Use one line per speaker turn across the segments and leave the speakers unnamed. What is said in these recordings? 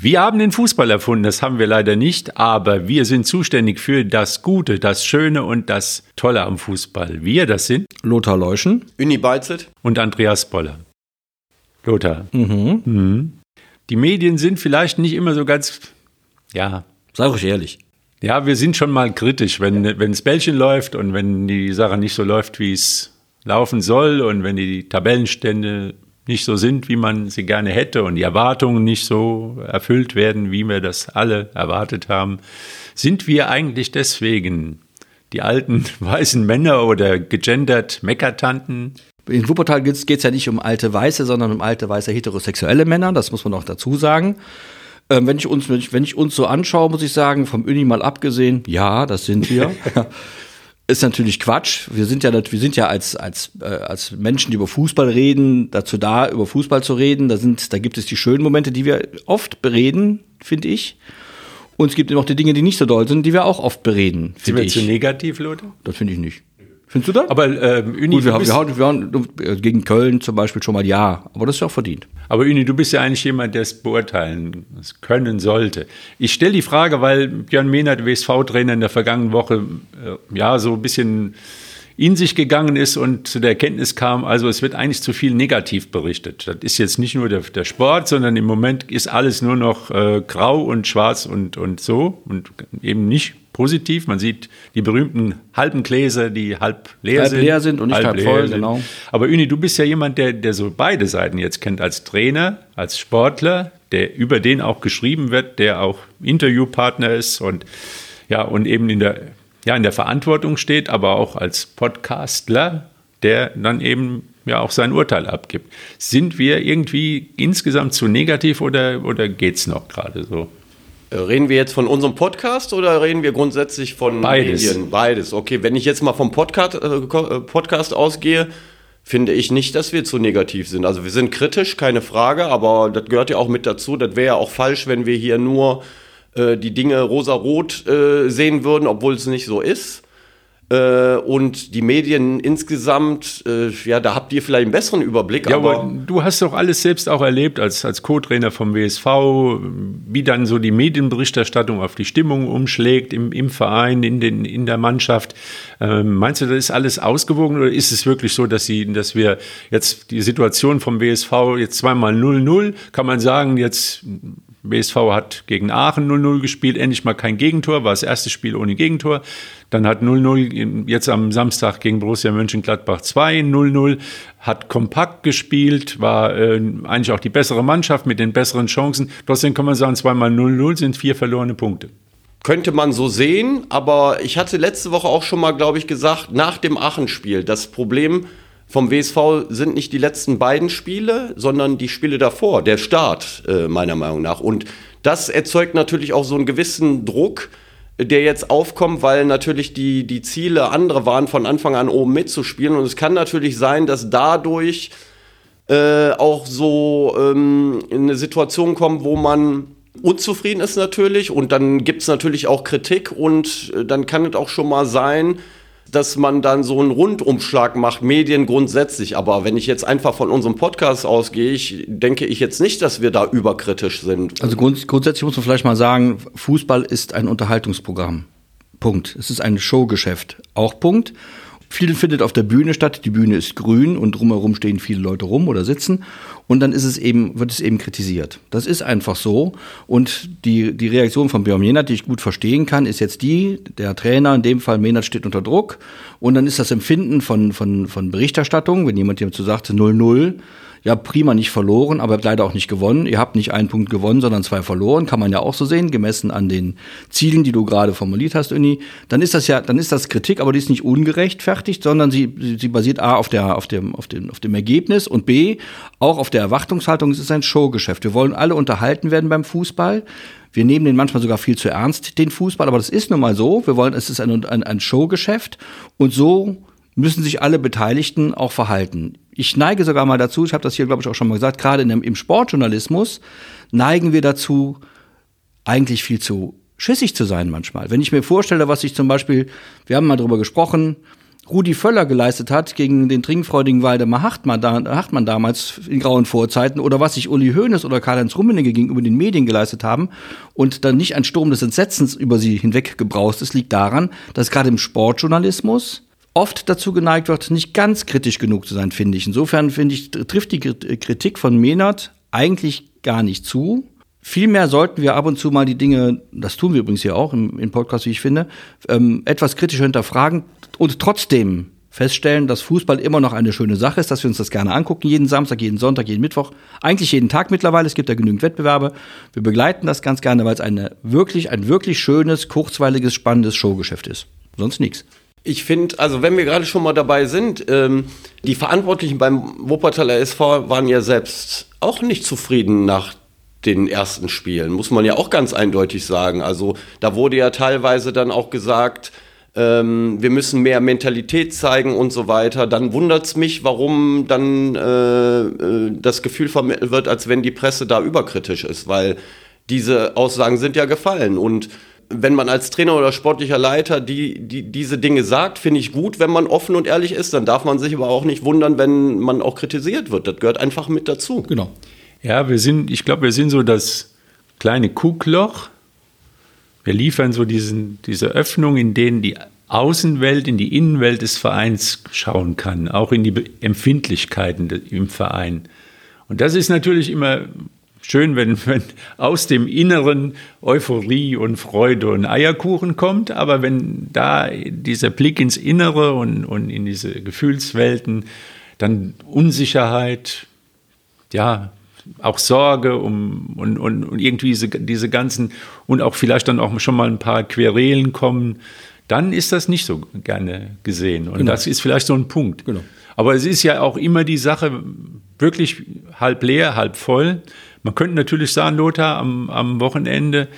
Wir haben den Fußball erfunden, das haben wir leider nicht, aber wir sind zuständig für das Gute, das Schöne und das Tolle am Fußball. Wir, das sind
Lothar Leuschen,
Uni Beizelt
und Andreas Boller. Lothar.
Mhm.
Mhm. Die Medien sind vielleicht nicht immer so ganz, ja.
Sag ich ehrlich.
Ja, wir sind schon mal kritisch, wenn, wenn das Bällchen läuft und wenn die Sache nicht so läuft, wie es laufen soll und wenn die Tabellenstände nicht so sind, wie man sie gerne hätte und die Erwartungen nicht so erfüllt werden, wie wir das alle erwartet haben, sind wir eigentlich deswegen die alten weißen Männer oder gegendert Meckertanten?
In Wuppertal geht es ja nicht um alte Weiße, sondern um alte weiße heterosexuelle Männer, das muss man auch dazu sagen. Ähm, wenn, ich uns, wenn, ich, wenn ich uns so anschaue, muss ich sagen, vom Uni mal abgesehen, ja, das sind wir. ist natürlich Quatsch. Wir sind ja, wir sind ja als, als, äh, als Menschen, die über Fußball reden, dazu da, über Fußball zu reden. Da, sind, da gibt es die schönen Momente, die wir oft bereden, finde ich. Und es gibt eben auch die Dinge, die nicht so doll sind, die wir auch oft bereden.
Sind wir ich. zu negativ, Leute?
Das finde ich nicht. Findest du das?
Aber ähm, Uni,
Gut, wir haben, wir, haben, wir haben äh, gegen Köln zum Beispiel schon mal ja, aber das ist ja auch verdient.
Aber Uni, du bist ja eigentlich jemand, der es beurteilen können sollte. Ich stelle die Frage, weil Björn Mehnert, WSV-Trainer, in der vergangenen Woche äh, ja so ein bisschen in sich gegangen ist und zu der Erkenntnis kam, also es wird eigentlich zu viel negativ berichtet. Das ist jetzt nicht nur der, der Sport, sondern im Moment ist alles nur noch äh, grau und schwarz und, und so und eben nicht positiv. Man sieht die berühmten halben Gläser, die halb leer
halb
sind.
leer sind und nicht halb, halb voll, sind. genau.
Aber Uni, du bist ja jemand, der, der so beide Seiten jetzt kennt, als Trainer, als Sportler, der über den auch geschrieben wird, der auch Interviewpartner ist und ja, und eben in der ja, in der Verantwortung steht, aber auch als Podcastler, der dann eben ja auch sein Urteil abgibt. Sind wir irgendwie insgesamt zu negativ oder, oder geht es noch gerade so?
Reden wir jetzt von unserem Podcast oder reden wir grundsätzlich von
Beides.
Medien? Beides. Okay, wenn ich jetzt mal vom Podcast, äh, äh, Podcast ausgehe, finde ich nicht, dass wir zu negativ sind. Also wir sind kritisch, keine Frage, aber das gehört ja auch mit dazu. Das wäre ja auch falsch, wenn wir hier nur äh, die Dinge rosa-rot äh, sehen würden, obwohl es nicht so ist. Äh, und die Medien insgesamt, äh, ja, da habt ihr vielleicht einen besseren Überblick.
Ja, aber, aber du hast doch alles selbst auch erlebt als, als Co-Trainer vom WSV, wie dann so die Medienberichterstattung auf die Stimmung umschlägt im, im Verein, in, den, in der Mannschaft. Ähm, meinst du, das ist alles ausgewogen oder ist es wirklich so, dass, sie, dass wir jetzt die Situation vom WSV jetzt zweimal 0-0, kann man sagen, jetzt BSV hat gegen Aachen 0-0 gespielt, endlich mal kein Gegentor, war das erste Spiel ohne Gegentor. Dann hat 0-0 jetzt am Samstag gegen Borussia Mönchengladbach 2 0-0, hat kompakt gespielt, war äh, eigentlich auch die bessere Mannschaft mit den besseren Chancen. Trotzdem kann man sagen, zweimal 0-0 sind vier verlorene Punkte.
Könnte man so sehen, aber ich hatte letzte Woche auch schon mal, glaube ich, gesagt, nach dem Aachen-Spiel, das Problem vom WSV sind nicht die letzten beiden Spiele, sondern die Spiele davor, der Start, äh, meiner Meinung nach. Und das erzeugt natürlich auch so einen gewissen Druck, der jetzt aufkommt, weil natürlich die, die Ziele andere waren, von Anfang an oben mitzuspielen. Und es kann natürlich sein, dass dadurch äh, auch so ähm, in eine Situation kommt, wo man unzufrieden ist natürlich und dann gibt es natürlich auch Kritik und äh, dann kann es auch schon mal sein, dass man dann so einen Rundumschlag macht, Medien grundsätzlich. Aber wenn ich jetzt einfach von unserem Podcast ausgehe, ich denke ich jetzt nicht, dass wir da überkritisch sind.
Also grund grundsätzlich muss man vielleicht mal sagen, Fußball ist ein Unterhaltungsprogramm. Punkt. Es ist ein Showgeschäft. Auch Punkt. Viel findet auf der Bühne statt. Die Bühne ist grün und drumherum stehen viele Leute rum oder sitzen. Und dann ist es eben, wird es eben kritisiert. Das ist einfach so. Und die, die Reaktion von Björn Menert, die ich gut verstehen kann, ist jetzt die, der Trainer, in dem Fall Menert steht unter Druck. Und dann ist das Empfinden von, von, von Berichterstattung, wenn jemand jemand zu sagt, 0-0, ja, prima nicht verloren, aber leider auch nicht gewonnen. Ihr habt nicht einen Punkt gewonnen, sondern zwei verloren, kann man ja auch so sehen, gemessen an den Zielen, die du gerade formuliert hast, Uni. Dann ist das ja, dann ist das Kritik, aber die ist nicht ungerechtfertigt, sondern sie, sie basiert A auf der, auf dem, auf dem, auf dem Ergebnis und B auch auf der Erwartungshaltung. Es ist ein Showgeschäft. Wir wollen alle unterhalten werden beim Fußball. Wir nehmen den manchmal sogar viel zu ernst, den Fußball, aber das ist nun mal so. Wir wollen, es ist ein, ein, ein Showgeschäft und so müssen sich alle Beteiligten auch verhalten. Ich neige sogar mal dazu, ich habe das hier, glaube ich, auch schon mal gesagt, gerade im Sportjournalismus neigen wir dazu, eigentlich viel zu schissig zu sein manchmal. Wenn ich mir vorstelle, was ich zum Beispiel, wir haben mal darüber gesprochen, Rudi Völler geleistet hat gegen den trinkfreudigen Waldemar Hartmann, Hartmann damals in grauen Vorzeiten oder was sich Uli Hoeneß oder Karl-Heinz Rummenigge gegenüber den Medien geleistet haben und dann nicht ein Sturm des Entsetzens über sie hinweg gebraust ist, liegt daran, dass gerade im Sportjournalismus oft dazu geneigt wird, nicht ganz kritisch genug zu sein, finde ich. Insofern finde ich, trifft die Kritik von Menard eigentlich gar nicht zu. Vielmehr sollten wir ab und zu mal die Dinge, das tun wir übrigens hier auch im, im Podcast, wie ich finde, ähm, etwas kritischer hinterfragen und trotzdem feststellen, dass Fußball immer noch eine schöne Sache ist, dass wir uns das gerne angucken, jeden Samstag, jeden Sonntag, jeden Mittwoch, eigentlich jeden Tag mittlerweile. Es gibt ja genügend Wettbewerbe. Wir begleiten das ganz gerne, weil es eine wirklich, ein wirklich schönes, kurzweiliges, spannendes Showgeschäft ist. Sonst nichts.
Ich finde, also wenn wir gerade schon mal dabei sind, ähm, die Verantwortlichen beim Wuppertaler SV waren ja selbst auch nicht zufrieden nach den ersten Spielen, muss man ja auch ganz eindeutig sagen. Also da wurde ja teilweise dann auch gesagt, ähm, wir müssen mehr Mentalität zeigen und so weiter. Dann wundert es mich, warum dann äh, äh, das Gefühl vermittelt wird, als wenn die Presse da überkritisch ist, weil diese Aussagen sind ja gefallen und wenn man als Trainer oder sportlicher Leiter die, die, diese Dinge sagt, finde ich gut, wenn man offen und ehrlich ist. Dann darf man sich aber auch nicht wundern, wenn man auch kritisiert wird. Das gehört einfach mit dazu.
Genau.
Ja, wir sind, ich glaube, wir sind so das kleine Kuckloch. Wir liefern so diesen, diese Öffnung, in denen die Außenwelt, in die Innenwelt des Vereins schauen kann, auch in die Empfindlichkeiten im Verein. Und das ist natürlich immer schön, wenn, wenn aus dem Inneren Euphorie und Freude und Eierkuchen kommt, aber wenn da dieser Blick ins Innere und, und in diese Gefühlswelten, dann Unsicherheit, ja, auch Sorge um, und, und, und irgendwie diese, diese ganzen und auch vielleicht dann auch schon mal ein paar Querelen kommen, dann ist das nicht so gerne gesehen. Und genau. das ist vielleicht so ein Punkt. Genau. Aber es ist ja auch immer die Sache wirklich halb leer, halb voll. Man könnte natürlich sagen, Lothar, am, am Wochenende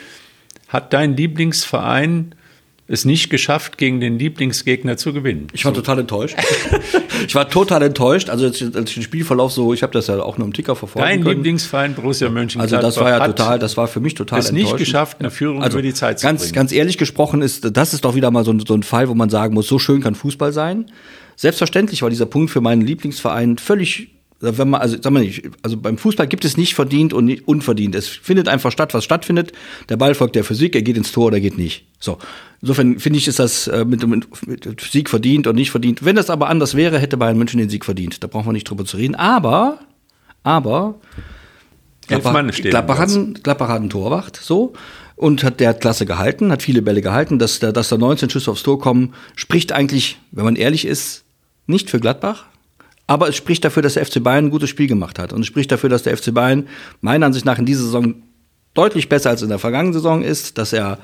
hat dein Lieblingsverein es nicht geschafft, gegen den Lieblingsgegner zu gewinnen.
Ich war so. total enttäuscht. ich war total enttäuscht. Also als ich den Spielverlauf so, ich habe das ja auch nur im Ticker verfolgt.
Dein können. Lieblingsverein Borussia Mönchengladbach.
Also das war ja total, das war für mich total
es nicht geschafft, eine Führung
also
über die Zeit
zu ganz, bringen. Ganz ehrlich gesprochen ist, das ist doch wieder mal so, so ein Fall, wo man sagen muss, so schön kann Fußball sein. Selbstverständlich war dieser Punkt für meinen Lieblingsverein völlig wenn man, also sag mal nicht, also beim Fußball gibt es nicht verdient und nicht unverdient. Es findet einfach statt, was stattfindet. Der Ball folgt der Physik, er geht ins Tor oder geht nicht. So. Insofern finde ich, ist das äh, mit, mit, mit Sieg verdient und nicht verdient. Wenn das aber anders wäre, hätte Bayern München den Sieg verdient. Da brauchen wir nicht drüber zu reden. Aber, aber Gladbach, Gladbach, hat, Gladbach hat einen Torwacht, so. Und hat, der hat klasse gehalten, hat viele Bälle gehalten. Dass, dass da 19 Schüsse aufs Tor kommen, spricht eigentlich, wenn man ehrlich ist, nicht für Gladbach, aber es spricht dafür, dass der FC Bayern ein gutes Spiel gemacht hat. Und es spricht dafür, dass der FC Bayern meiner Ansicht nach in dieser Saison deutlich besser als in der vergangenen Saison ist, dass er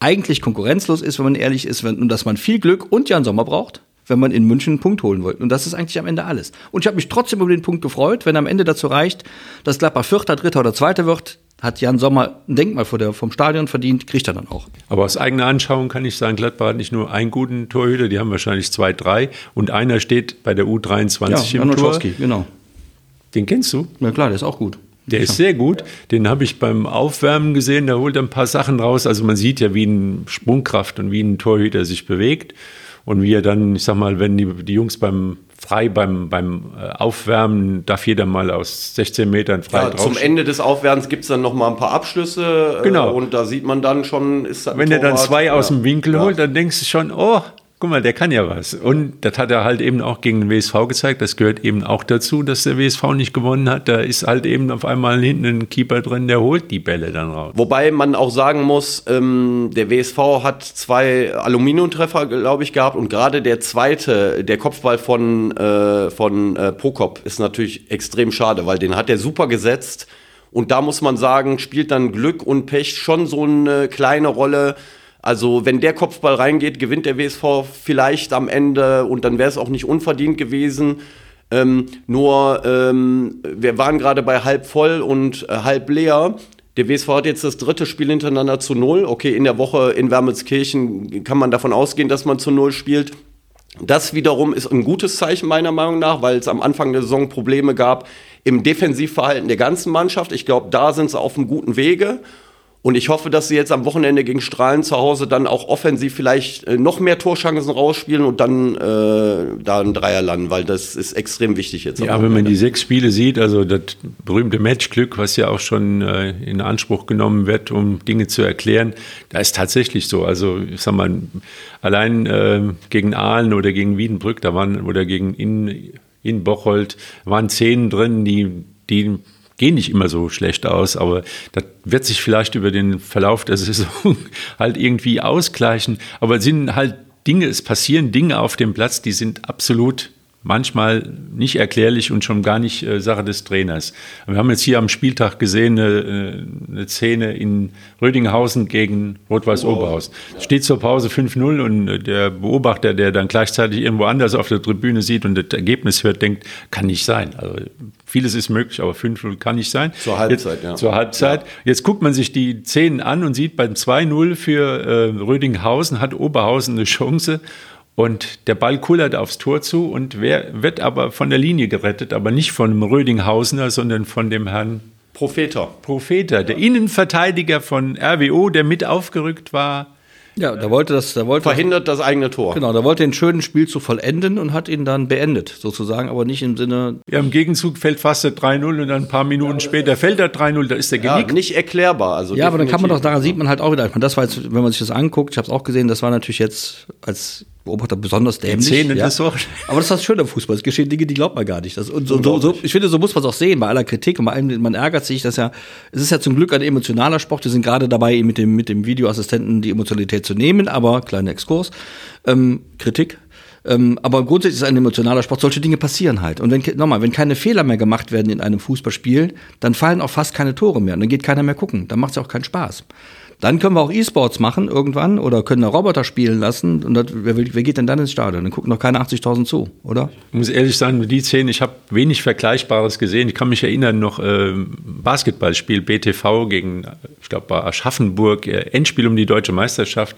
eigentlich konkurrenzlos ist, wenn man ehrlich ist, und dass man viel Glück und Jan Sommer braucht, wenn man in München einen Punkt holen wollte. Und das ist eigentlich am Ende alles. Und ich habe mich trotzdem über den Punkt gefreut, wenn am Ende dazu reicht, dass Gladbach Vierter, Dritter oder Zweiter wird, hat Jan Sommer ein Denkmal vor der, vom Stadion verdient, kriegt er dann auch.
Aber aus eigener Anschauung kann ich sagen, Gladbach hat nicht nur einen guten Torhüter, die haben wahrscheinlich zwei, drei und einer steht bei der U23 ja, im Tor.
genau.
Den kennst du?
Ja klar, der ist auch gut.
Der ist sehr gut. Den habe ich beim Aufwärmen gesehen. Da holt er ein paar Sachen raus. Also man sieht ja, wie ein Sprungkraft und wie ein Torhüter sich bewegt. Und wie er dann, ich sag mal, wenn die, die Jungs beim frei beim, beim äh, Aufwärmen darf jeder mal aus 16 Metern frei ja,
drauf. Zum Ende des Aufwärmens gibt es dann noch mal ein paar Abschlüsse.
Äh, genau.
Und da sieht man dann schon,
ist Wenn er dann zwei ja. aus dem Winkel holt, dann denkst du schon, oh, guck mal, der kann ja was. Und das hat er halt eben auch gegen den WSV gezeigt. Das gehört eben auch dazu, dass der WSV nicht gewonnen hat. Da ist halt eben auf einmal hinten ein Keeper drin, der holt die Bälle dann raus.
Wobei man auch sagen muss, ähm, der WSV hat zwei Aluminiumtreffer, glaube ich, gehabt. Und gerade der zweite, der Kopfball von, äh, von äh, Prokop, ist natürlich extrem schade, weil den hat er super gesetzt. Und da muss man sagen, spielt dann Glück und Pech schon so eine kleine Rolle. Also wenn der Kopfball reingeht, gewinnt der WSV vielleicht am Ende und dann wäre es auch nicht unverdient gewesen. Ähm, nur ähm, wir waren gerade bei halb voll und äh, halb leer. Der WSV hat jetzt das dritte Spiel hintereinander zu null. Okay, in der Woche in Wermelskirchen kann man davon ausgehen, dass man zu null spielt. Das wiederum ist ein gutes Zeichen meiner Meinung nach, weil es am Anfang der Saison Probleme gab im Defensivverhalten der ganzen Mannschaft. Ich glaube, da sind sie auf einem guten Wege. Und ich hoffe, dass sie jetzt am Wochenende gegen Strahlen zu Hause dann auch offensiv vielleicht äh, noch mehr Torchancen rausspielen und dann äh, da ein Dreier landen, weil das ist extrem wichtig jetzt.
Ja, wenn man die sechs Spiele sieht, also das berühmte Matchglück, was ja auch schon äh, in Anspruch genommen wird, um Dinge zu erklären, da ist tatsächlich so. Also ich sag mal, allein äh, gegen Aalen oder gegen Wiedenbrück, da waren oder gegen in, in Bocholt waren Szenen drin, die die gehen nicht immer so schlecht aus, aber das wird sich vielleicht über den Verlauf der Saison halt irgendwie ausgleichen. Aber es sind halt Dinge, es passieren Dinge auf dem Platz, die sind absolut manchmal nicht erklärlich und schon gar nicht äh, Sache des Trainers. Wir haben jetzt hier am Spieltag gesehen eine, äh, eine Szene in Rödinghausen gegen Rot-Weiß Oberhausen. Ja. Steht zur Pause 5-0 und äh, der Beobachter, der dann gleichzeitig irgendwo anders auf der Tribüne sieht und das Ergebnis hört, denkt, kann nicht sein. Also vieles ist möglich, aber 5-0 kann nicht sein.
Zur Halbzeit,
jetzt, ja. Zur Halbzeit. Ja. Jetzt guckt man sich die Szenen an und sieht beim 2-0 für äh, Rödinghausen hat Oberhausen eine Chance und der Ball kullert aufs Tor zu und wer, wird aber von der Linie gerettet, aber nicht von dem Rödinghausener, sondern von dem Herrn
Propheter.
Propheter, der Innenverteidiger von RWO, der mit aufgerückt war.
Ja, da wollte das, da wollte
verhindert das eigene Tor.
Genau, da wollte den schönen Spiel zu vollenden und hat ihn dann beendet, sozusagen, aber nicht im Sinne.
Ja, im Gegenzug fällt fast der 3-0 und dann ein paar Minuten ja, später fällt der 3-0, da ist der
genickt. Ja, nicht erklärbar. Also
ja, aber dann kann man doch, daran sieht man halt auch wieder, das war jetzt, wenn man sich das anguckt, ich habe es auch gesehen, das war natürlich jetzt als Beobachter besonders dämlich.
Szenen ja. so.
Aber das ist das Schöne am Fußball. Es geschehen Dinge, die glaubt man gar nicht. Das, und so, so, so, ich finde, so muss man es auch sehen, bei aller Kritik und bei allem, man ärgert sich, dass ja, es ist ja zum Glück ein emotionaler Sport. Wir sind gerade dabei, mit dem, mit dem Videoassistenten die Emotionalität zu nehmen, aber kleiner Exkurs. Ähm, Kritik. Ähm, aber grundsätzlich ist es ein emotionaler Sport. Solche Dinge passieren halt. Und wenn, nochmal, wenn keine Fehler mehr gemacht werden in einem Fußballspiel, dann fallen auch fast keine Tore mehr. Und dann geht keiner mehr gucken. Dann macht es ja auch keinen Spaß. Dann können wir auch E-Sports machen irgendwann oder können da Roboter spielen lassen. Und das, wer, wer, geht denn dann ins Stadion? Dann gucken doch keine 80.000 zu, oder?
Ich muss ehrlich sagen, die Szene, ich habe wenig Vergleichbares gesehen. Ich kann mich erinnern, noch äh, Basketballspiel BTV gegen, ich glaube, bei Aschaffenburg, äh, Endspiel um die deutsche Meisterschaft.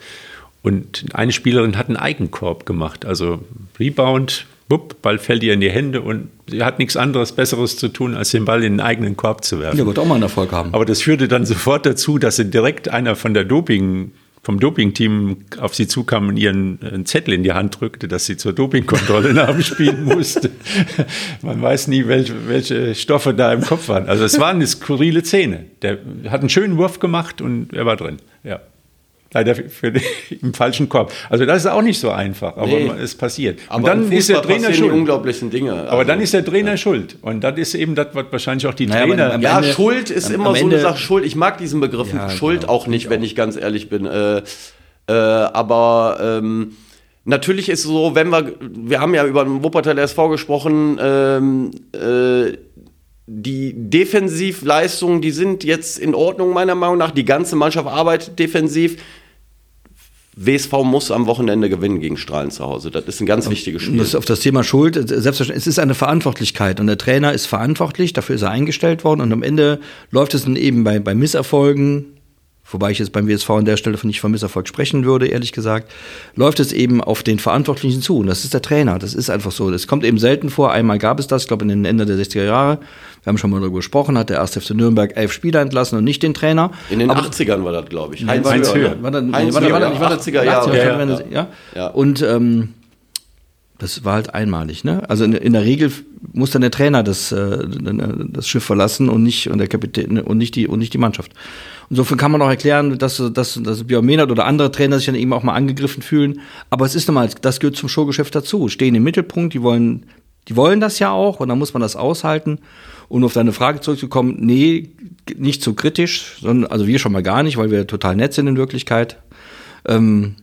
Und eine Spielerin hat einen Eigenkorb gemacht. Also Rebound, bupp, Ball fällt ihr in die Hände und sie hat nichts anderes Besseres zu tun, als den Ball in den eigenen Korb zu werfen.
Ja, wird auch mal einen Erfolg haben.
Aber das führte dann sofort dazu, dass sie direkt einer von der Doping vom Dopingteam auf sie zukam und ihren einen Zettel in die Hand drückte, dass sie zur Dopingkontrolle nachspielen musste. Man weiß nie, welche, welche Stoffe da im Kopf waren. Also es war eine skurrile Szene. Der hat einen schönen Wurf gemacht und er war drin. Ja leider für den, im falschen Korb. Also das ist auch nicht so einfach, aber nee. es passiert.
Aber und dann ist der Trainer schuld. unglaublichen Dinge.
Also, aber dann ist der Trainer ja. schuld. Und das ist eben das, was wahrscheinlich auch die naja, Trainer.
ja, Ende, Schuld ist am, immer am so eine Sache. Schuld. Ich mag diesen Begriff ja, Schuld genau, auch nicht, wenn ich ganz ehrlich bin. Äh, äh, aber ähm, natürlich ist es so, wenn wir, wir haben ja über den Wuppertal SV gesprochen, ähm, äh, die Defensivleistungen, die sind jetzt in Ordnung meiner Meinung nach. Die ganze Mannschaft arbeitet defensiv. WSV muss am Wochenende gewinnen gegen Strahlen zu Hause. Das ist ein ganz wichtiges Spiel.
Das auf das Thema Schuld, selbstverständlich, es ist eine Verantwortlichkeit und der Trainer ist verantwortlich, dafür ist er eingestellt worden und am Ende läuft es dann eben bei, bei Misserfolgen, wobei ich jetzt beim WSV an der Stelle nicht von Misserfolg sprechen würde, ehrlich gesagt, läuft es eben auf den Verantwortlichen zu. Und das ist der Trainer. Das ist einfach so. Das kommt eben selten vor. Einmal gab es das, ich glaube, in den Ende der 60er Jahre. Wir haben schon mal darüber gesprochen, hat der 1. FC Nürnberg elf Spieler entlassen und nicht den Trainer.
In den Aber 80ern war das, glaube ich.
Heinz, Heinz Höher. War das, Heinz war, war, war, war, 80er Jahre. Ja, ja, ja. ja. Und ähm, das war halt einmalig. Ne? Also in, in, der Regel muss dann der Trainer das, äh, das Schiff verlassen und nicht und der Kapitän und nicht die und nicht die Mannschaft. Insofern kann man auch erklären, dass, dass, dass Björn Mehnert oder andere Trainer sich dann eben auch mal angegriffen fühlen. Aber es ist nochmal, das gehört zum Showgeschäft dazu. Stehen im Mittelpunkt, die wollen, die wollen das ja auch und dann muss man das aushalten. Und auf deine Frage zurückzukommen, nee, nicht zu kritisch, sondern also wir schon mal gar nicht, weil wir total nett sind in Wirklichkeit. Ähm,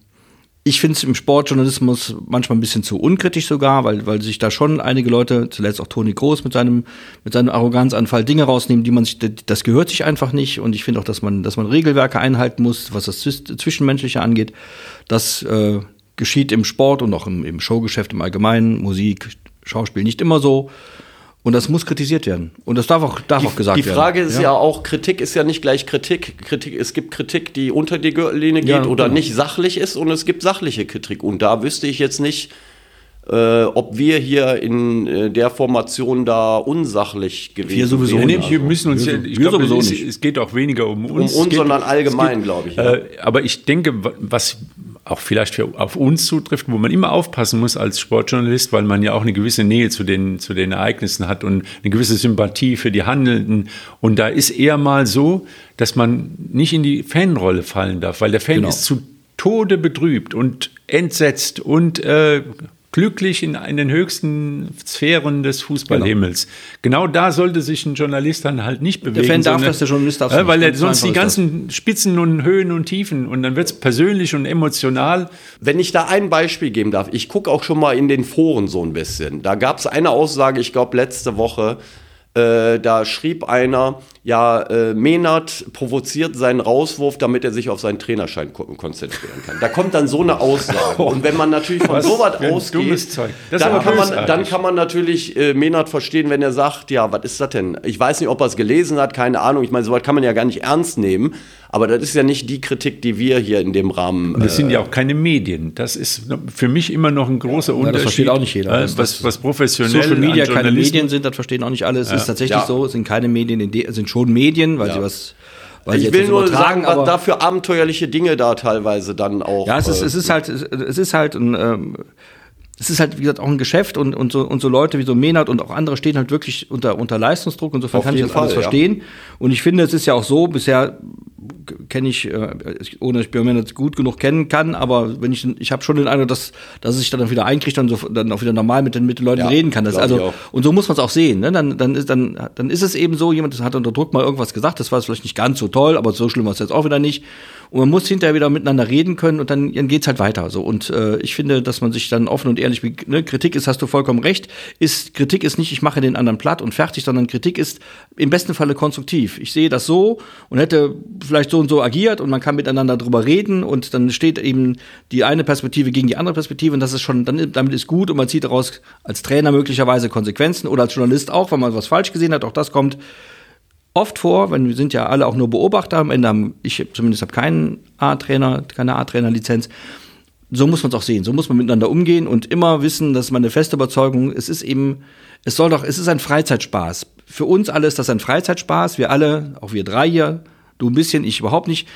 ich finde es im Sportjournalismus manchmal ein bisschen zu unkritisch sogar, weil, weil sich da schon einige Leute, zuletzt auch Toni Groß mit seinem, mit seinem Arroganzanfall Dinge rausnehmen, die man sich, das gehört sich einfach nicht. Und ich finde auch, dass man, dass man Regelwerke einhalten muss, was das Zwischenmenschliche angeht. Das äh, geschieht im Sport und auch im, im Showgeschäft im Allgemeinen, Musik, Schauspiel nicht immer so. Und das muss kritisiert werden. Und das darf auch, darf
die,
auch gesagt
werden. Die Frage werden. ist ja? ja? auch, Kritik ist ja nicht gleich Kritik. Kritik. Es gibt Kritik, die unter die Gürtellinie geht ja, oder genau. nicht sachlich ist und es gibt sachliche Kritik. Und da wüsste ich jetzt nicht, äh, ob wir hier in äh, der Formation da unsachlich gewesen
Wir sowieso
wären.
Nee,
nicht.
wir müssen uns,
Wir-
ja- ich
wir
glaube,
sowieso
es,
nicht.
es geht auch weniger um
Um
uns.
uns,
es geht,
sondern allgemein, glaube ich. Ja.
Äh, aber ich denke, wa- was auch vielleicht für, auf uns zutrifft, wo man immer aufpassen muss als Sportjournalist, weil man ja auch eine gewisse Nähe zu den, zu den Ereignissen hat und eine gewisse Sympathie für die Handelnden. Und da ist eher mal so, dass man nicht in die Fanrolle fallen darf, weil der Fan
Genau.
ist zu Tode betrübt und entsetzt und äh, glücklich in, in den höchsten Sphären des Fußballhimmels. Genau. da sollte sich ein Journalist dann halt nicht bewegen.
Fan darf
sondern-
das, der Journalist darf
ja, weil
nicht.
er sonst die
ist das.
ganzen Spitzen und Höhen und Tiefen und dann wird es persönlich und emotional.
Wenn ich da ein Beispiel geben darf, ich gucke auch schon mal in den Foren so ein bisschen. Da gab es eine Aussage, ich glaube letzte Woche, äh, da schrieb einer, ja, äh, Menard provoziert seinen Rauswurf, damit er sich auf seinen Trainerschein ko- konzentrieren kann. Da kommt dann so eine Aussage. Und wenn man natürlich von
Was
sowas
für ein
ausgeht, dann, kann man, dann kann man natürlich äh, Menard verstehen, wenn er sagt, ja, was ist das denn? Ich weiß nicht, ob er es gelesen hat, keine Ahnung. Ich meine, sowas kann man ja gar nicht ernst nehmen. Aber das ist ja nicht die Kritik, die wir hier in dem Rahmen
Und das sind ja auch keine Medien. Das ist für mich immer noch ein großer Unterschied.
das versteht auch nicht jeder.
äh, Was, was professionell
Social Media keine Medien sind, das verstehen auch nicht alle. Es ist tatsächlich
Ja.
so, es sind keine Medien, sind schon Medien, weil sie was, weil
Ich will nur sagen, was da für abenteuerliche Dinge da teilweise dann auch.
ja, es ist,
äh,
es ist halt, es ist halt ein, ähm, es ist halt, wie gesagt, auch ein Geschäft und, und, so, und so Leute wie so Menard und auch andere stehen halt wirklich unter, unter Leistungsdruck. Insofern
Auf
kann ich das alles
Fall, ja.
verstehen. Und ich finde, es ist ja auch so, bisher kenne ich, äh, ohne dass ich Björn Menard gut genug kennen kann, aber wenn ich, ich habe schon den Eindruck, dass, dass er sich dann wieder einkriegt und so, dann auch wieder normal mit den, mit den Leuten
Ja,
reden kann. Das, also, und so muss man es auch sehen. Ne? Dann, dann, ist, dann, dann ist es eben so, jemand hat unter Druck mal irgendwas gesagt, das war vielleicht nicht ganz so toll, aber so schlimm war es jetzt auch wieder nicht. Und man muss hinterher wieder miteinander reden können und dann, dann geht's halt weiter. So. Und äh, ich finde, dass man sich dann offen und ehrlich, ne, Kritik ist, hast du vollkommen recht, ist, Kritik ist nicht, ich mache den anderen platt und fertig, sondern Kritik ist im besten Falle konstruktiv. Ich sehe das so und hätte vielleicht so und so agiert und man kann miteinander drüber reden und dann steht eben die eine Perspektive gegen die andere Perspektive und das ist schon, dann, damit ist gut und man zieht daraus als Trainer möglicherweise Konsequenzen oder als Journalist auch, wenn man was falsch gesehen hat, auch das kommt oft vor, wenn wir sind ja alle auch nur Beobachter, am Ende haben, ich zumindest habe keinen A-Trainer, keine A-Trainer-Lizenz. So muss man es auch sehen, so muss man miteinander umgehen und immer wissen, dass meine feste Überzeugung, es ist eben, es soll doch, es ist ein Freizeitspaß. Für uns alle ist das ein Freizeitspaß, wir alle, auch wir drei hier, du ein bisschen, ich überhaupt nicht.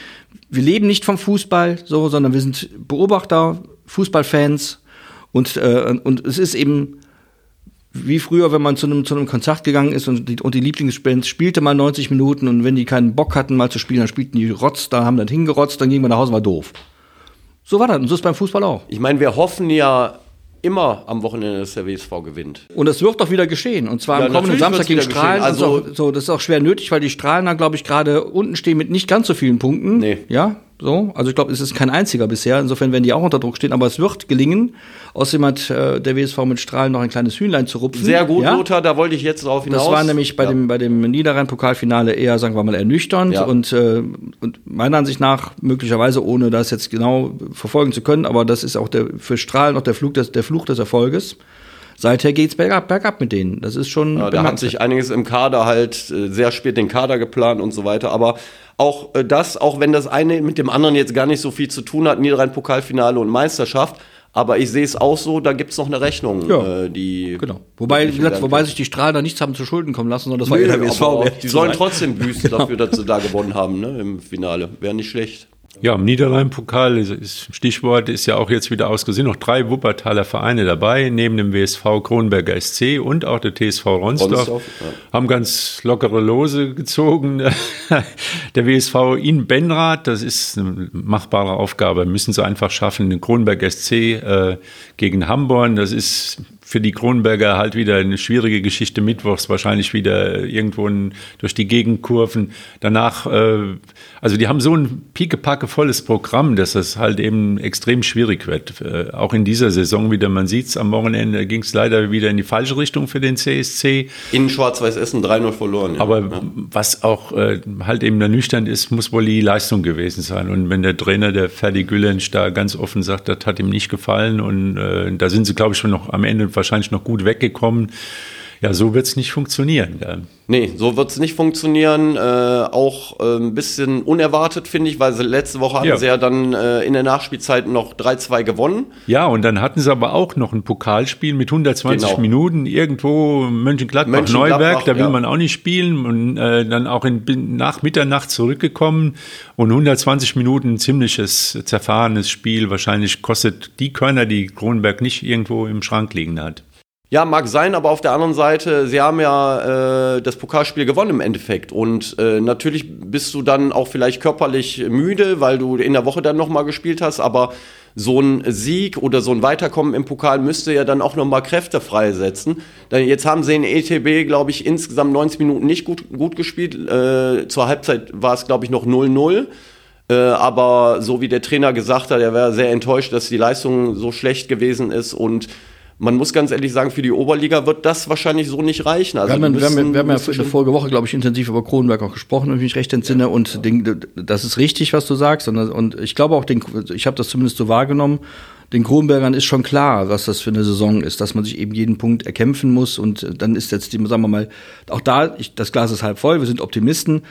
Wir leben nicht vom Fußball, so, sondern wir sind Beobachter, Fußballfans und, äh, und es ist eben wie früher, wenn man zu einem, zu einem Konzert gegangen ist und die, und die Lieblingsband spielte mal 90 Minuten und wenn die keinen Bock hatten, mal zu spielen, dann spielten die Rotz, da haben dann hingerotzt, dann ging man nach Hause, war doof. So war das und so ist beim Fußball auch.
ich meine, wir hoffen ja immer am Wochenende, dass der WSV gewinnt.
Und es wird doch wieder geschehen. Und zwar
Ja,
am kommenden Samstag gegen Strahlen. Also,
Also-
so, das ist auch schwer nötig, weil die Strahlen da, glaube ich, gerade unten stehen mit nicht ganz so vielen Punkten.
Nee.
Ja, so. Also ich glaube, es ist kein einziger bisher. Insofern werden die auch unter Druck stehen. Aber es wird gelingen. Außerdem hat äh, der WSV mit Strahlen noch ein kleines Hühnlein zu rupfen.
Sehr gut,
ja?
Lothar, da wollte ich jetzt drauf hinaus.
Das war nämlich bei
Ja.
dem, bei dem Niederrhein-Pokalfinale eher, sagen wir mal, ernüchternd
Ja.
und, äh, und meiner Ansicht nach möglicherweise, ohne das jetzt genau verfolgen zu können, aber das ist auch der, für Strahlen noch der, Flug des, der Fluch des Erfolges. Seither geht's bergab, bergab mit denen. Das ist schon.
Ja, da hat sich einiges im Kader halt äh, sehr spät den Kader geplant und so weiter. Aber auch äh, das, auch wenn das eine mit dem anderen jetzt gar nicht so viel zu tun hat, Niederrhein-Pokalfinale und Meisterschaft, aber ich sehe es auch so, da gibt es noch eine Rechnung,
Ja.
äh, die.
Genau. Wobei, wie gesagt, wobei sich die Strahlen da nichts haben zu Schulden kommen lassen, sondern das war
Nee, die sollen trotzdem büßen
Genau.
dafür, dass sie da gewonnen haben, ne, im Finale. Wäre nicht schlecht.
Ja, im Niederrhein-Pokal ist, Stichwort ist ja auch jetzt wieder ausgesehen. Noch drei Wuppertaler Vereine dabei, neben dem WSV Kronberger SC und auch der TSV Ronsdorf.
Ronsdorf, ja.
Haben ganz lockere Lose gezogen. der WSV in Benrath, das ist eine machbare Aufgabe, müssen sie einfach schaffen. Den Kronberg SC äh, gegen Hamborn, das ist für die Kronberger halt wieder eine schwierige Geschichte mittwochs, wahrscheinlich wieder irgendwo in, durch die Gegenkurven. Danach, äh, also die haben so ein piekepacke volles Programm, dass das halt eben extrem schwierig wird. Äh, auch in dieser Saison wieder, man sieht es am Wochenende, ging es leider wieder in die falsche Richtung für den CSC.
In Schwarz-Weiß Essen 3-0 verloren. Ja.
Aber
ja.
was auch äh, halt eben ernüchternd ist, muss wohl die Leistung gewesen sein. Und wenn der Trainer, der Ferdi Güllensch, da ganz offen sagt, das hat ihm nicht gefallen und äh, da sind sie, glaube ich, schon noch am Ende wahrscheinlich noch gut weggekommen. Ja, so wird es nicht funktionieren. Gell?
Nee, so wird es nicht funktionieren. Äh, auch äh, ein bisschen unerwartet, finde ich, weil sie letzte Woche hatten
Ja.
sie ja dann äh, in der Nachspielzeit noch 3-2 gewonnen.
Ja, und dann hatten sie aber auch noch ein Pokalspiel mit 120
Genau.
Minuten irgendwo Mönchengladbach,
Mönchengladbach,
Neuberg, da will
ja.
man auch nicht spielen und äh, dann auch in, nach Mitternacht zurückgekommen und 120 Minuten ein ziemliches zerfahrenes Spiel. Wahrscheinlich kostet die Körner, die Kronenberg nicht irgendwo im Schrank liegen hat.
Ja, mag sein, aber auf der anderen Seite, sie haben ja äh, das Pokalspiel gewonnen im Endeffekt. Und äh, natürlich bist du dann auch vielleicht körperlich müde, weil du in der Woche dann nochmal gespielt hast, aber so ein Sieg oder so ein Weiterkommen im Pokal müsste ja dann auch nochmal Kräfte freisetzen. Denn jetzt haben sie in ETB, glaube ich, insgesamt 90 Minuten nicht gut, gut gespielt. Äh, zur Halbzeit war es, glaube ich, noch 0-0. Äh, aber so wie der Trainer gesagt hat, er wäre sehr enttäuscht, dass die Leistung so schlecht gewesen ist und man muss ganz ehrlich sagen, für die Oberliga wird das wahrscheinlich so nicht reichen. Also
Wir haben, ja- wir haben, ja- wir haben ja vorige Woche, glaube ich, intensiv über Kronenberg auch gesprochen, wenn ich mich recht entsinne. Und den, das ist richtig, was du sagst. Und, und ich glaube auch, den, ich habe das zumindest so wahrgenommen, den Kronenbergern ist schon klar, was das für eine Saison ist, dass man sich eben jeden Punkt erkämpfen muss. Und dann ist jetzt, die, sagen wir mal, auch da, ich, das Glas ist halb voll, wir sind Optimisten.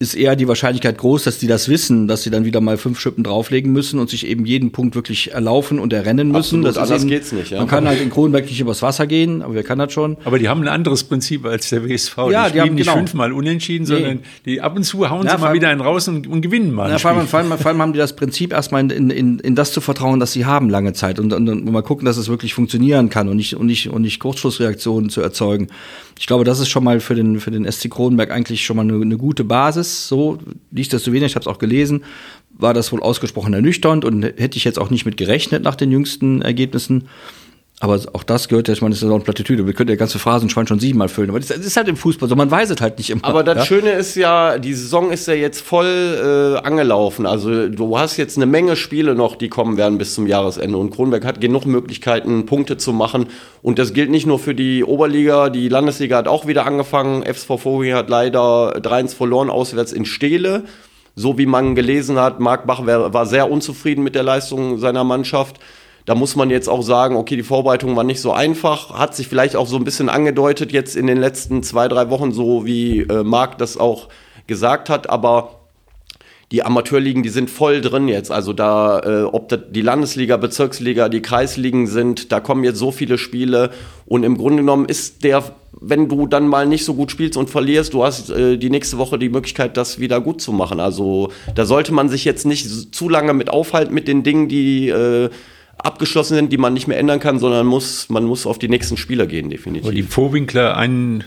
Ist eher die Wahrscheinlichkeit groß, dass die das wissen, dass sie dann wieder mal fünf Schippen drauflegen müssen und sich eben jeden Punkt wirklich erlaufen und errennen müssen.
Absolut,
das
anders
eben,
geht's nicht, ja.
Man kann halt in Kronenberg nicht übers Wasser gehen, aber wer kann das schon?
Aber die haben ein anderes Prinzip als der WSV.
Ja,
die
die haben-
nicht
genau.
fünfmal unentschieden, sondern die ab und zu hauen
Ja,
sie mal
allem-
wieder einen raus und, und gewinnen mal.
Ja, vor, allem, vor, allem, vor allem haben die das Prinzip erstmal in, in, in, in das zu vertrauen, dass sie haben lange Zeit und, und, und mal gucken, dass es wirklich funktionieren kann und nicht, und nicht, und nicht Kurzschlussreaktionen zu erzeugen. Ich glaube, das ist schon mal für den, für den SC Kronenberg eigentlich schon mal eine, eine gute Basis. So, nichtsdestoweniger, ich habe es auch gelesen, war das wohl ausgesprochen ernüchternd und hätte ich jetzt auch nicht mit gerechnet nach den jüngsten Ergebnissen. Aber auch das gehört ja, ich meine, das ist ja auch eine Plattitüde. Wir können ja ganze Phrasenschwein schon siebenmal füllen. Aber das ist halt im Fußball so, man weiß es halt nicht immer.
Aber das
ja?
Schöne ist ja, die Saison ist ja jetzt voll äh, angelaufen. Also du hast jetzt eine Menge Spiele noch, die kommen werden bis zum Jahresende. Und Kronberg hat genug Möglichkeiten, Punkte zu machen. Und das gilt nicht nur für die Oberliga, die Landesliga hat auch wieder angefangen. FSV Vogel hat leider 3-1 verloren auswärts in Steele. So wie man gelesen hat, Marc Bach war sehr unzufrieden mit der Leistung seiner Mannschaft. Da muss man jetzt auch sagen, okay, die Vorbereitung war nicht so einfach, hat sich vielleicht auch so ein bisschen angedeutet jetzt in den letzten zwei, drei Wochen, so wie äh, Marc das auch gesagt hat, aber die Amateurligen, die sind voll drin jetzt. Also da, äh, ob das die Landesliga, Bezirksliga, die Kreisligen sind, da kommen jetzt so viele Spiele. Und im Grunde genommen ist der, wenn du dann mal nicht so gut spielst und verlierst, du hast äh, die nächste Woche die Möglichkeit, das wieder gut zu machen. Also da sollte man sich jetzt nicht zu lange mit aufhalten mit den Dingen, die äh, abgeschlossen sind, die man nicht mehr ändern kann, sondern muss, man muss auf die nächsten Spieler gehen, definitiv.
Aber die Vorwinkler ein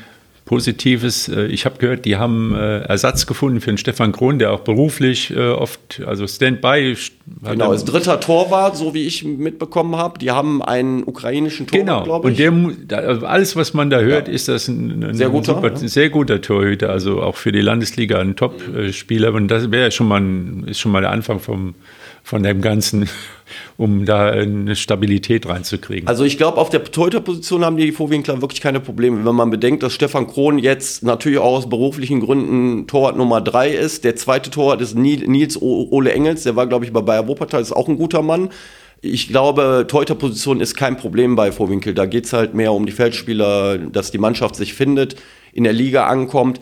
Positives, äh, ich habe gehört, die haben äh, Ersatz gefunden für den Stefan Krohn, der auch beruflich äh, oft, also Standby. hat
Genau, als dritter Torwart, so wie ich mitbekommen habe. Die haben einen ukrainischen Torwart,
Genau,
glaube
und der, also alles, was man da hört, ist das ein, ein
Sehr guter,
super,
ja.
sehr guter Torhüter, also auch für die Landesliga ein Top-Spieler. Und das wäre schon mal ein, ist schon mal der Anfang vom, von dem Ganzen, um da eine Stabilität reinzukriegen.
Also ich glaube, auf der Torhüterposition haben die Vorwinkler wirklich keine Probleme. Wenn man bedenkt, dass Stefan Krohn jetzt natürlich auch aus beruflichen Gründen Torwart Nummer drei ist. Der zweite Torwart ist Nil- Nils Ole Engels, der war, glaube ich, bei Bayer Wuppertal, ist auch ein guter Mann. Ich glaube, Torhüterposition ist kein Problem bei Vorwinkel. Da geht's halt mehr um die Feldspieler, dass die Mannschaft sich findet, in der Liga ankommt.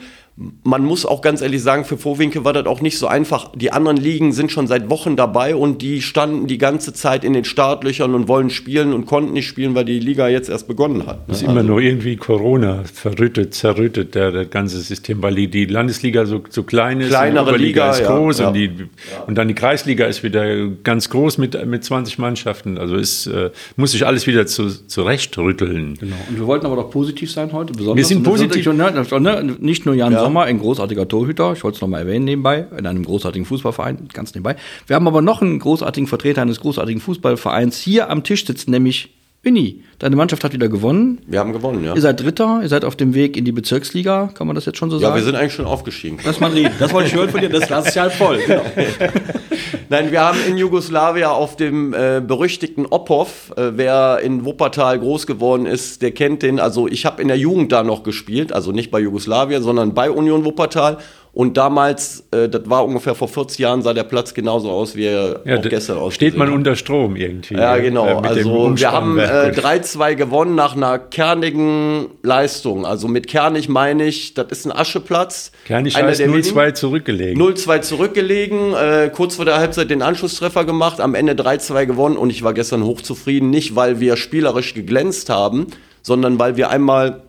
Man muss auch ganz ehrlich sagen, für Vorwinkel war das auch nicht so einfach. Die anderen Ligen sind schon seit Wochen dabei und die standen die ganze Zeit in den Startlöchern und wollen spielen und konnten nicht spielen, weil die Liga jetzt erst begonnen hat. ne?
ist immer nur irgendwie Corona verrüttet, zerrüttet der, das ganze System, weil die, die Landesliga so, so klein ist,
Kleinere
die
Liga,
ist
ja,
groß
ja.
Und, die, und dann die Kreisliga ist wieder ganz groß mit, mit 20 Mannschaften. Also es äh, muss sich alles wieder zu, zurechtrütteln.
Genau. Und wir wollten aber doch positiv sein heute. Besonders.
Wir sind
Und das
positiv.
schon, ne, Nicht nur Jan Sommer, ein großartiger Torhüter, ich wollte es nochmal erwähnen nebenbei, in einem großartigen Fußballverein, ganz nebenbei. Wir haben aber noch einen großartigen Vertreter eines großartigen Fußballvereins hier am Tisch sitzen, nämlich Winnie. Deine Mannschaft hat wieder gewonnen.
Wir haben gewonnen, ja.
Ihr seid Dritter, ihr seid auf dem Weg in die Bezirksliga, kann man das jetzt schon so
Ja,
sagen?
wir sind eigentlich schon aufgestiegen.
Lass mal reden. Das wollte ich hören von dir, das Glas ist ja voll. Genau.
Nein, wir haben in Jugoslawien auf dem äh, berüchtigten Opov, äh, wer in Wuppertal groß geworden ist, der kennt den. Also ich habe in der Jugend da noch gespielt, also nicht bei Jugoslawien, sondern bei Union Wuppertal. Und damals, äh, das war ungefähr vor 40 Jahren, sah der Platz genauso aus, wie er
Ja,
auch gestern aussieht.
steht man unter Strom irgendwie.
Ja,
äh,
genau.
dem
also wir haben äh,
Umspannwerk.
3-2 gewonnen nach einer kernigen Leistung. Also mit kernig meine ich, das ist ein Ascheplatz.
Kernig
Einer
heißt
der wenigen.
0-2 zurückgelegen.
0-2 zurückgelegen, äh, kurz vor der Halbzeit den Anschlusstreffer gemacht, am Ende 3-2 gewonnen und ich war gestern hochzufrieden. Nicht, weil wir spielerisch geglänzt haben, sondern weil wir einmal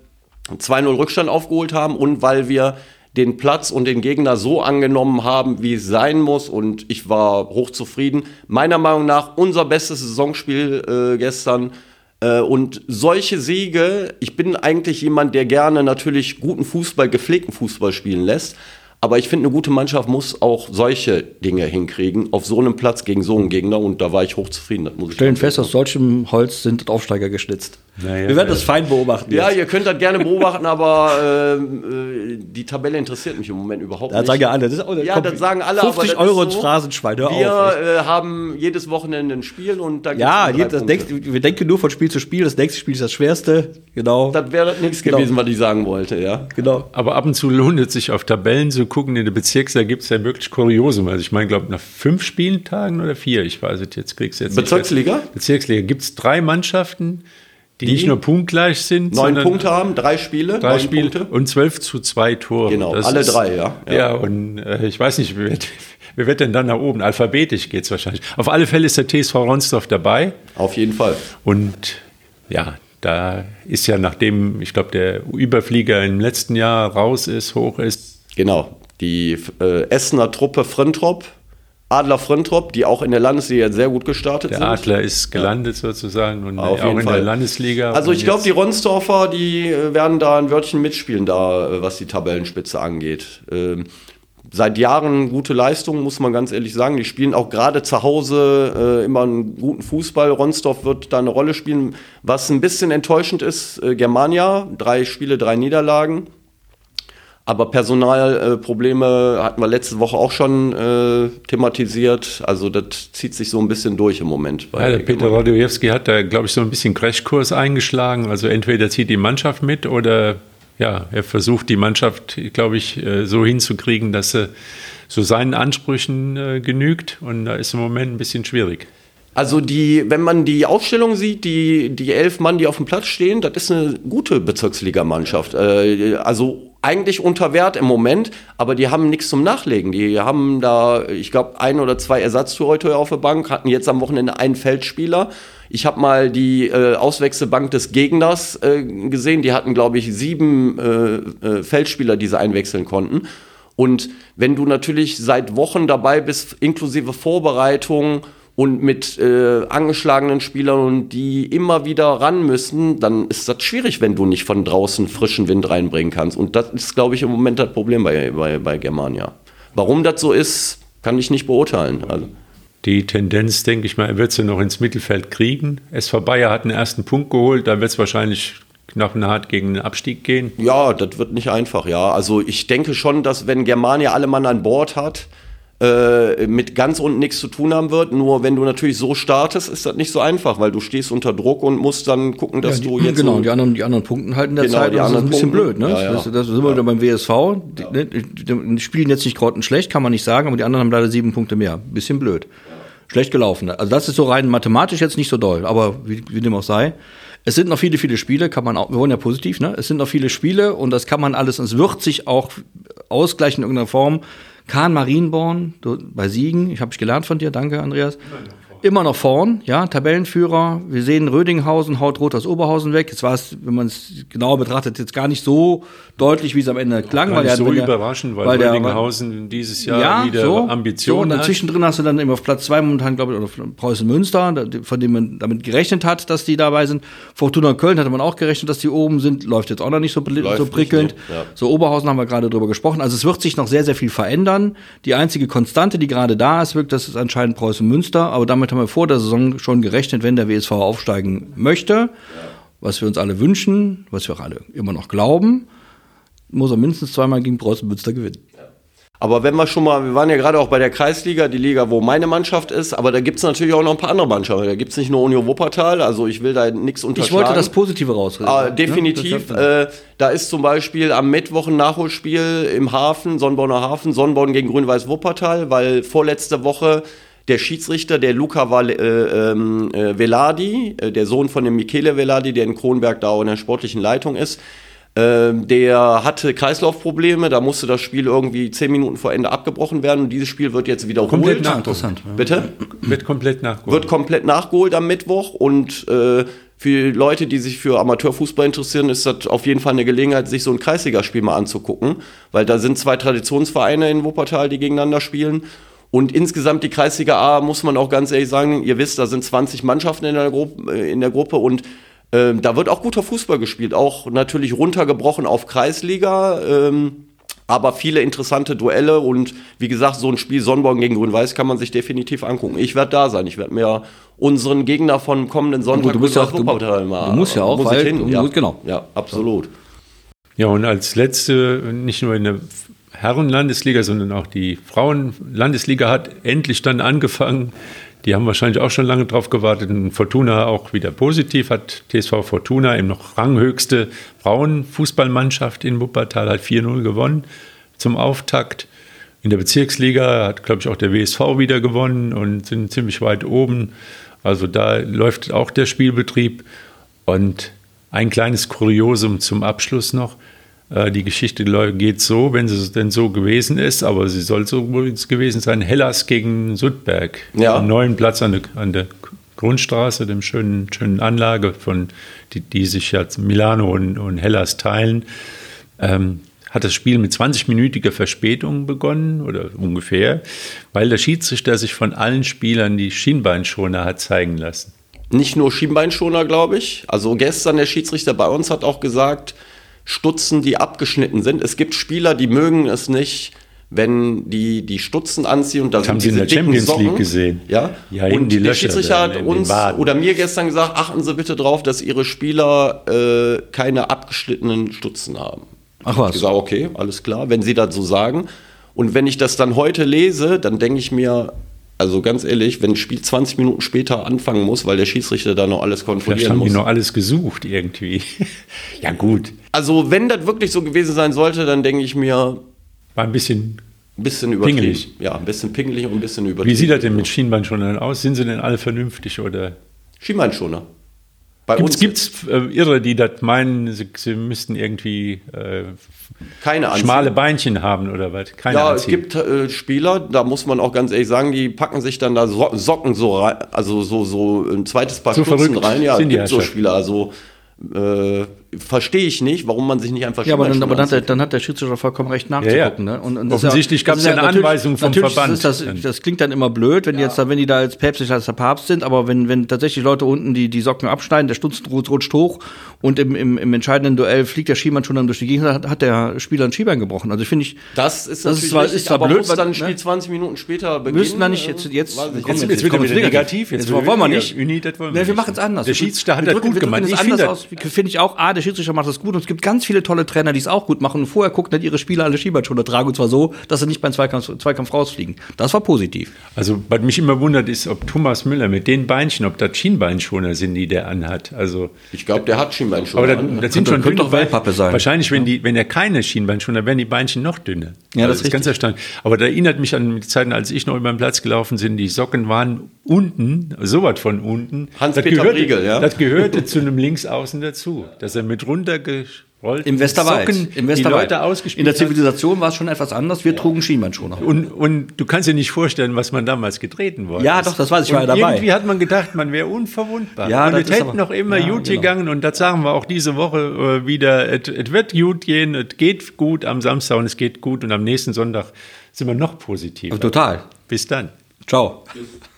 2-0 Rückstand aufgeholt haben und weil wir den Platz und den Gegner so angenommen haben, wie es sein muss. Und ich war hochzufrieden. Meiner Meinung nach unser bestes Saisonspiel äh, gestern. Äh, und solche Siege, ich bin eigentlich jemand, der gerne natürlich guten Fußball, gepflegten Fußball spielen lässt. Aber ich finde, eine gute Mannschaft muss auch solche Dinge hinkriegen, auf so einem Platz gegen so einen Gegner. Und da war ich hochzufrieden. Das muss ich
Stellen fest, aus solchem Holz sind Aufsteiger geschnitzt.
Naja,
Wir werden das fein beobachten.
Ja,
jetzt.
ihr könnt das gerne beobachten, aber ähm, äh, die Tabelle interessiert mich im Moment überhaupt
Das
nicht.
sagen ja alle. Das ist auch,
Ja,
kommt
das sagen alle,
50
aber das
Euro ins
so.
Phrasenschwein, hör
Wir
auf.
äh, haben jedes Wochenende ein Spiel und da
Ja,
Punkte.
nächste, wir denken nur von Spiel zu Spiel. Das nächste Spiel ist das schwerste. Genau.
Das wäre das nächste
Genau.
gewesen, was ich sagen wollte, ja.
genau.
Aber ab und zu lohnt es sich auf Tabellen zu gucken. In der Bezirksliga gibt es ja wirklich Kuriosum. Also ich meine, glaube nach fünf Spieltagen oder vier, ich weiß es jetzt, kriegst du jetzt nicht
Bezirksliga?
fest. Bezirksliga gibt es drei Mannschaften, die, nicht nur punktgleich sind,
Neun Punkte haben, drei Spiele,
drei Spiele
Punkte.
und zwölf zu zwei Tore.
Genau, alle drei, ja.
Ja,
Ja.
und äh, ich weiß nicht, wer wird, wer wird denn dann nach oben? Alphabetisch geht es wahrscheinlich. Auf alle Fälle ist der TSV Ronsdorf dabei.
Auf jeden Fall.
Und ja, da ist ja, nachdem, ich glaube, der Überflieger im letzten Jahr raus ist, hoch ist,
Genau. Die äh, Essener Truppe Frintrop, Adler Frintrop, die auch in der Landesliga sehr gut gestartet
der
sind.
Adler ist gelandet sozusagen und
Auf
auch in
Fall.
der Landesliga.
Also ich glaube, die Ronsdorfer, die äh, werden da ein Wörtchen mitspielen, da, äh, was die Tabellenspitze angeht. Ähm, seit Jahren gute Leistung, muss man ganz ehrlich sagen. Die spielen auch gerade zu Hause äh, immer einen guten Fußball. Ronsdorf wird da eine Rolle spielen. Was ein bisschen enttäuschend ist, äh, Germania, drei Spiele, drei Niederlagen. Aber Personalprobleme äh, hatten wir letzte Woche auch schon äh, thematisiert. Also das zieht sich so ein bisschen durch im Moment.
Ja, der Peter. Rodojewski hat da, glaube ich, so ein bisschen Crashkurs eingeschlagen. Also entweder zieht die Mannschaft mit oder ja, er versucht die Mannschaft, glaube ich, äh, so hinzukriegen, dass sie so seinen Ansprüchen äh, genügt. Und da ist im Moment ein bisschen schwierig.
Also die, wenn man die Aufstellung sieht, die, die elf Mann, die auf dem Platz stehen, das ist eine gute Bezirksligamannschaft. Äh, also eigentlich unter Wert im Moment, aber die haben nichts zum Nachlegen. Die haben da, ich glaube, ein oder zwei Ersatztorhüter auf der Bank, hatten jetzt am Wochenende einen Feldspieler. Ich habe mal die äh, Auswechselbank des Gegners äh, gesehen. Die hatten, glaube ich, sieben äh, äh, Feldspieler, die sie einwechseln konnten. Und wenn du natürlich seit Wochen dabei bist, inklusive Vorbereitung und mit äh, angeschlagenen Spielern und die immer wieder ran müssen, dann ist das schwierig, wenn du nicht von draußen frischen Wind reinbringen kannst. Und das ist, glaube ich, im Moment das Problem bei, bei, bei Germania. Warum das so ist, kann ich nicht beurteilen. Also,
Die Tendenz, denke ich mal, er wird sie noch ins Mittelfeld kriegen. SV Bayer hat einen ersten Punkt geholt, da wird es wahrscheinlich knochenhart gegen den Abstieg gehen.
ja, das wird nicht einfach, ja. Also ich denke schon, dass wenn Germania alle Mann an Bord hat, äh, mit ganz unten nichts zu tun haben wird. Nur wenn du natürlich so startest, ist das nicht so einfach, weil du stehst unter Druck und musst dann gucken, dass
Ja,
du
die,
jetzt
genau,
so
die anderen, die anderen Punkten halten der
Genau,
Zeit.
die
das ist ein
anderen
bisschen
Punkten.
blöd. Ne?
Ja, ja.
Das, das sind wir wieder beim WSV. Die, ne, die, die spielen jetzt nicht grottenschlecht, kann man nicht sagen, aber die anderen haben leider sieben Punkte mehr. Bisschen blöd. Schlecht gelaufen. Also das ist so rein mathematisch jetzt nicht so doll, aber wie, wie dem auch sei. Es sind noch viele, viele Spiele, kann man auch, wir wollen ja positiv, ne? Es sind noch viele Spiele und das kann man alles, es wird sich auch ausgleichen in irgendeiner Form. Kahn Marienborn bei Siegen, ich habe ich gelernt von dir, danke Andreas. Immer noch vorn, ja, Tabellenführer. Wir sehen Rödinghausen haut rot aus Oberhausen weg. Jetzt war es, wenn man es genauer betrachtet, jetzt gar nicht so deutlich, wie es am Ende klang.
Nicht
der-
so
weil der-
überraschend, weil,
weil der-
Rödinghausen dieses Jahr
ja,
wieder
so,
Ambitionen
so, und
hat.
dazwischen hast du dann immer auf Platz zwei momentan, glaube ich, oder Preußen Münster, von dem man damit gerechnet hat, dass die dabei sind. Fortuna Köln hatte man auch gerechnet, dass die oben sind. Läuft jetzt auch noch nicht so,
Läuft
so
nicht,
prickelnd.
nee, ja.
So Oberhausen haben wir gerade drüber gesprochen. Also es wird sich noch sehr, sehr viel verändern. Die einzige Konstante, die gerade da ist, wirkt, das ist anscheinend Preußen Münster. Aber damit haben wir vor der Saison schon gerechnet, wenn der WSV aufsteigen möchte, was wir uns alle wünschen, was wir auch alle immer noch glauben, muss er mindestens zweimal gegen Preußen Münster gewinnen.
Aber wenn wir schon mal, wir waren ja gerade auch bei der Kreisliga, die Liga, wo meine Mannschaft ist, aber da gibt es natürlich auch noch ein paar andere Mannschaften. Da gibt es nicht nur Union Wuppertal, also ich will da nichts unterschlagen.
Ich wollte das Positive rausreden.
Ah, definitiv.
Ne?
Äh, da ist zum Beispiel am Mittwoch ein Nachholspiel im Hafen, Sonnenborner Hafen, Sonnenborn gegen Grün-Weiß Wuppertal, weil vorletzte Woche der Schiedsrichter, der Luca Val äh, ähm, äh, Velardi, äh, der Sohn von dem Michele Velardi, der in Kronberg da auch in der sportlichen Leitung ist, ähm, der hatte Kreislaufprobleme, da musste das Spiel irgendwie zehn Minuten vor Ende abgebrochen werden und dieses Spiel wird jetzt wiederholt.
Komplett nach-
Interessant. ja.
Bitte?
Wird komplett nachgeholt.
Wird komplett nachgeholt am Mittwoch und äh, für Leute, die sich für Amateurfußball interessieren, ist das auf jeden Fall eine Gelegenheit, sich so ein Kreisligaspiel mal anzugucken, weil da sind zwei Traditionsvereine in Wuppertal, die gegeneinander spielen. Und insgesamt die Kreisliga A, muss man auch ganz ehrlich sagen, ihr wisst, da sind 20 Mannschaften in der, Gru äh, in der Gruppe und ähm, da wird auch guter Fußball gespielt, auch natürlich runtergebrochen auf Kreisliga. Ähm, aber viele interessante Duelle und wie gesagt, so ein Spiel Sonnenborn gegen Grün-Weiß kann man sich definitiv angucken. Ich werde da sein. Ich werde mir unseren Gegner von kommenden Sonntag
du musst ja auch- du-
mal-
du musst ja auch,
muss
weil
hin.
du
ja.
genau.
Ja, absolut.
Ja, und als letzte, nicht nur in der Herrenlandesliga, sondern auch die Frauenlandesliga hat endlich dann angefangen. Die haben wahrscheinlich auch schon lange drauf gewartet. Und Fortuna auch wieder positiv, hat TSV Fortuna eben noch ranghöchste Frauenfußballmannschaft in Wuppertal, hat 4-0 gewonnen zum Auftakt. In der Bezirksliga hat, glaube ich, auch der WSV wieder gewonnen und sind ziemlich weit oben. Also da läuft auch der Spielbetrieb. Und ein kleines Kuriosum zum Abschluss noch. Äh, Die Geschichte geht so, wenn sie denn so gewesen ist, aber sie soll so gewesen sein. Hellas gegen Sudberg.
Ja.
Am neuen Platz an der, an der Grundstraße, dem schönen, schönen Anlage, von, die, die sich ja Milano und, und Hellas teilen. Ähm, hat das Spiel mit 20-minütiger Verspätung begonnen oder ungefähr, weil der Schiedsrichter sich von allen Spielern die Schienbeinschoner hat zeigen lassen.
Nicht nur Schienbeinschoner, glaube ich. Also gestern der Schiedsrichter bei uns hat auch gesagt, Stutzen, die abgeschnitten sind. Es gibt Spieler, die mögen es nicht, wenn die die Stutzen anziehen und dann
haben
sind
sie in
diese
der
dicken
Champions
Socken.
League gesehen.
Ja.
Ja,
und
die
der Schiedsrichter hat uns oder mir gestern gesagt, achten Sie bitte drauf, dass Ihre Spieler äh, keine abgeschnittenen Stutzen haben.
Ach
Ich
was.
gesagt, okay, alles klar, wenn Sie das so sagen. Und wenn ich das dann heute lese, dann denke ich mir, also ganz ehrlich, wenn ein Spiel 20 Minuten später anfangen muss, weil der Schiedsrichter da noch alles
Vielleicht
kontrollieren
haben die
muss.
noch alles gesucht irgendwie. ja gut,
Also wenn das wirklich so gewesen sein sollte, dann denke ich mir,
war ein bisschen.
ein bisschen übertrieben.
Pingelig.
Ja, ein bisschen pingelig und ein bisschen übertrieben.
Wie sieht das denn mit Schienbeinschonern aus? Sind sie denn alle vernünftig oder
Schienbeinschoner. Bei
Gibt's,
uns
gibt's äh, Irre, die das meinen, sie, sie müssten irgendwie äh,
keine
schmale Beinchen haben oder was? Keine
Ja, es
anziehen.
gibt äh, Spieler, da muss man auch ganz ehrlich sagen, die packen sich dann da so Socken so rein, also so, so ein zweites Paar
So
Stutzen rein. Ja, es
sind
gibt so. Spieler, also äh, verstehe ich nicht, warum man sich nicht einfach
Ja, aber dann, aber dann, hat der, dann hat der Schiedsrichter vollkommen recht
ja.
nachzugucken. Ne? Und, und
Offensichtlich
das ist
ja eine Anweisung vom Verband.
Ist das, das klingt dann immer blöd, wenn die jetzt da, wenn die da als päpstlich als der Papst sind, aber wenn, wenn tatsächlich Leute unten die, die Socken abschneiden, der Stutzen rutscht, hoch und im, im, im entscheidenden Duell fliegt der Schiemann schon dann durch die Gegend, hat, hat der Spieler ein Schienbein gebrochen. Also finde ich,
Das ist
Das ist zwar-
richtig,
ist zwar
aber
blöd,
muss
weil-
dann ein
ne?
Spiel 20 Minuten später beginnen?
müssen wir nicht jetzt, jetzt, kommen
Jetzt-
jetzt,
jetzt wird
kommen
wieder negativ, jetzt
Jetzt wollen wir nicht.
Wollen wir
machen es anders.
Der Schiedsrichter hat
wir
das
drücken,
gut gemacht.
es
Ich
anders
finde,
aus. Finde ich auch, A, der Schiedsrichter macht das gut und es gibt ganz viele tolle Trainer, die es auch gut machen und vorher gucken, dass ihre Spieler alle Schienbeinschoner tragen und zwar so, dass sie nicht beim Zweikampf, Zweikampf rausfliegen. Das war positiv.
Also, was mich immer wundert, ist, ob Thomas Müller mit den Beinchen, ob das Schienbeinschoner sind, die der anhat. Also,
Ich glaube, der hat Schienbeinschoner.
aber das,
an.
das sind
Könnte-
schon
könnte
dünne
doch Wellpappe
Beine.
sein.
Wahrscheinlich, wenn, die, wenn er keine Schienbeinschoner, werden die Beinchen noch dünner.
Ja, das
Also
ist
ganz erstaunlich. Aber da erinnert mich an die Zeiten, als ich noch über den Platz gelaufen bin, die Socken waren unten, so was von unten.
Hans-Peter
Das gehörte-
Briegel, ja?
Das gehörte zu einem Linksaußen dazu, dass er mit runtergerollten
Im Westerwald.
Socken
Im
die
Westerwald.
Leute ausgespielt
In der
hat.
Zivilisation war es schon etwas anders. Wir trugen Schienbeinschoner.
Und, und du kannst dir nicht vorstellen, was man damals getreten worden
Ja,
ist.
doch, das weiß ich, war ja dabei.
Irgendwie hat man gedacht, man wäre unverwundbar.
Ja,
und es hätte noch immer
ja,
gut
genau.
gegangen. Und das sagen wir auch diese Woche äh, wieder. Es es wird gut gehen, es geht gut am Samstag und es geht gut. Und am nächsten Sonntag sind wir noch positiver.
Total.
Bis dann.
Ciao.
Tschüss.